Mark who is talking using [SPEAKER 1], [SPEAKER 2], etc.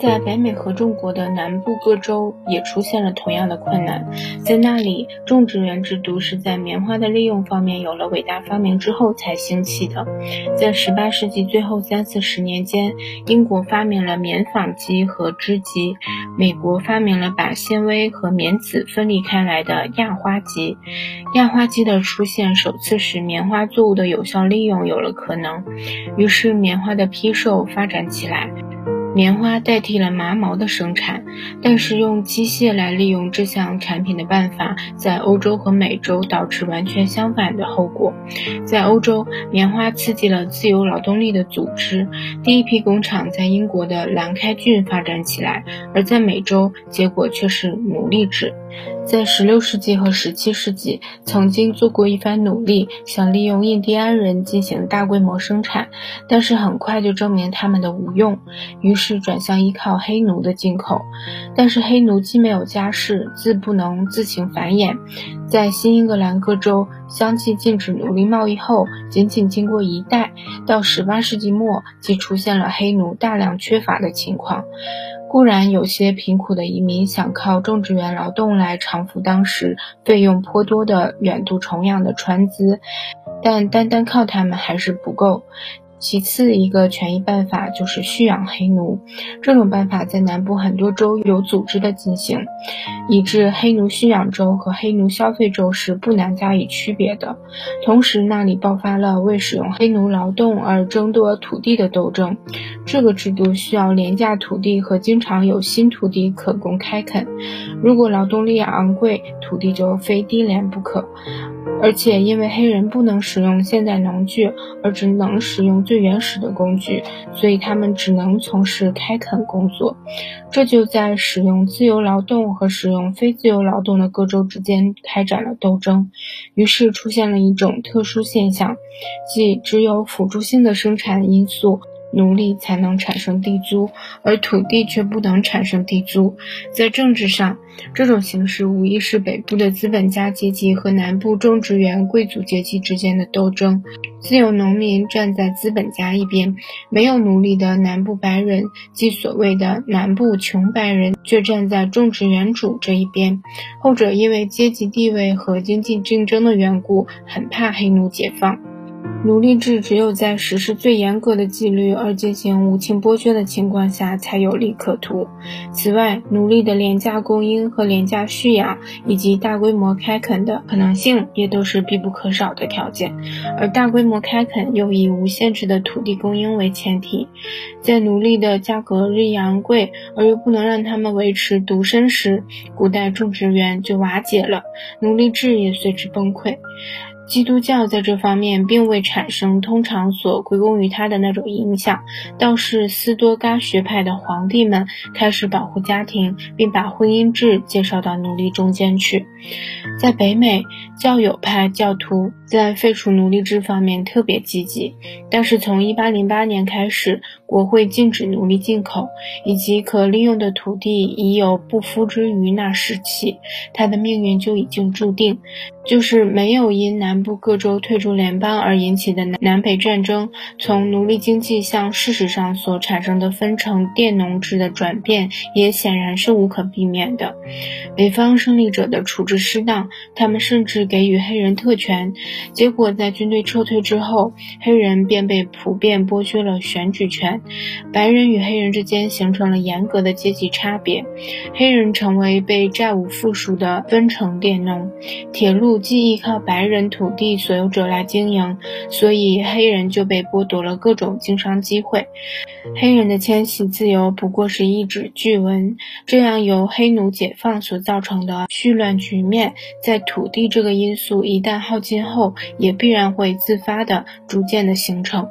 [SPEAKER 1] 在北美合众国的南部各州也出现了同样的困难，在那里，种植园制度是在棉花的利用方面有了伟大发明之后才兴起的。在18世纪最后三四十年间，英国发明了棉纺机和织机，美国发明了把纤维和棉籽分离开来的轧花机。轧花机的出现，首次使棉花作物的有效利用有了可能，于是棉花的批售发展起来。棉花代替了麻毛的生产，但是用机械来利用这项产品的办法，在欧洲和美洲导致完全相反的后果。在欧洲，棉花刺激了自由劳动力的组织，第一批工厂在英国的兰开郡发展起来；而在美洲，结果却是奴隶制。在16世纪和17世纪，曾经做过一番努力，想利用印第安人进行大规模生产，但是很快就证明他们的无用，于是转向依靠黑奴的进口。但是黑奴既没有家室，自不能自行繁衍。在新英格兰各州相继禁止奴隶贸易后，仅仅经过一代，到18世纪末，即出现了黑奴大量缺乏的情况。固然有些贫苦的移民想靠种植园劳动来偿付当时费用颇多的远渡重洋的船资，但单单靠他们还是不够。其次，一个权益办法就是蓄养黑奴。这种办法在南部很多州有组织的进行，以致黑奴蓄养州和黑奴消费州是不难加以区别的。同时，那里爆发了为使用黑奴劳动而争夺土地的斗争。这个制度需要廉价土地和经常有新土地可供开垦。如果劳动力昂贵，土地就非低廉不可。而且，因为黑人不能使用现代农具，而只能使用最原始的工具，所以他们只能从事开垦工作。这就在使用自由劳动和使用非自由劳动的各州之间开展了斗争。于是出现了一种特殊现象，即只有辅助性的生产因素。奴隶才能产生地租，而土地却不能产生地租。在政治上，这种形式无疑是北部的资本家阶级和南部种植园贵族阶级之间的斗争。自由农民站在资本家一边，没有奴隶的南部白人，即所谓的南部穷白人，却站在种植园主这一边。后者因为阶级地位和经济竞争的缘故，很怕黑奴解放。奴隶制只有在实施最严格的纪律而进行无情剥削的情况下才有利可图。此外，奴隶的廉价供应和廉价蓄养，以及大规模开垦的可能性，也都是必不可少的条件。而大规模开垦又以无限制的土地供应为前提，在奴隶的价格日益昂贵而又不能让他们维持独身时，古代种植园就瓦解了，奴隶制也随之崩溃。基督教在这方面并未产生通常所归功于他的那种影响，倒是斯多嘎学派的皇帝们开始保护家庭，并把婚姻制介绍到奴隶中间去。在北美，教友派教徒在废除奴隶制方面特别积极，但是从1808年开始，国会禁止奴隶进口，以及可利用的土地已有不敷之余那时起，他的命运就已经注定。就是没有因南部各州退出联邦而引起的南南北战争，从奴隶经济向事实上所产生的分成佃农制的转变，也显然是无可避免的。北方胜利者的处置失当，他们甚至给予黑人特权，结果在军队撤退之后，黑人便被普遍剥削了选举权，白人与黑人之间形成了严格的阶级差别，黑人成为被债务附属的分成佃农，铁路。既依靠白人土地所有者来经营，所以黑人就被剥夺了各种经商机会。黑人的迁徙自由不过是一纸据文，这样由黑奴解放所造成的絮乱局面，在土地这个因素一旦耗尽后，也必然会自发的、逐渐的形成。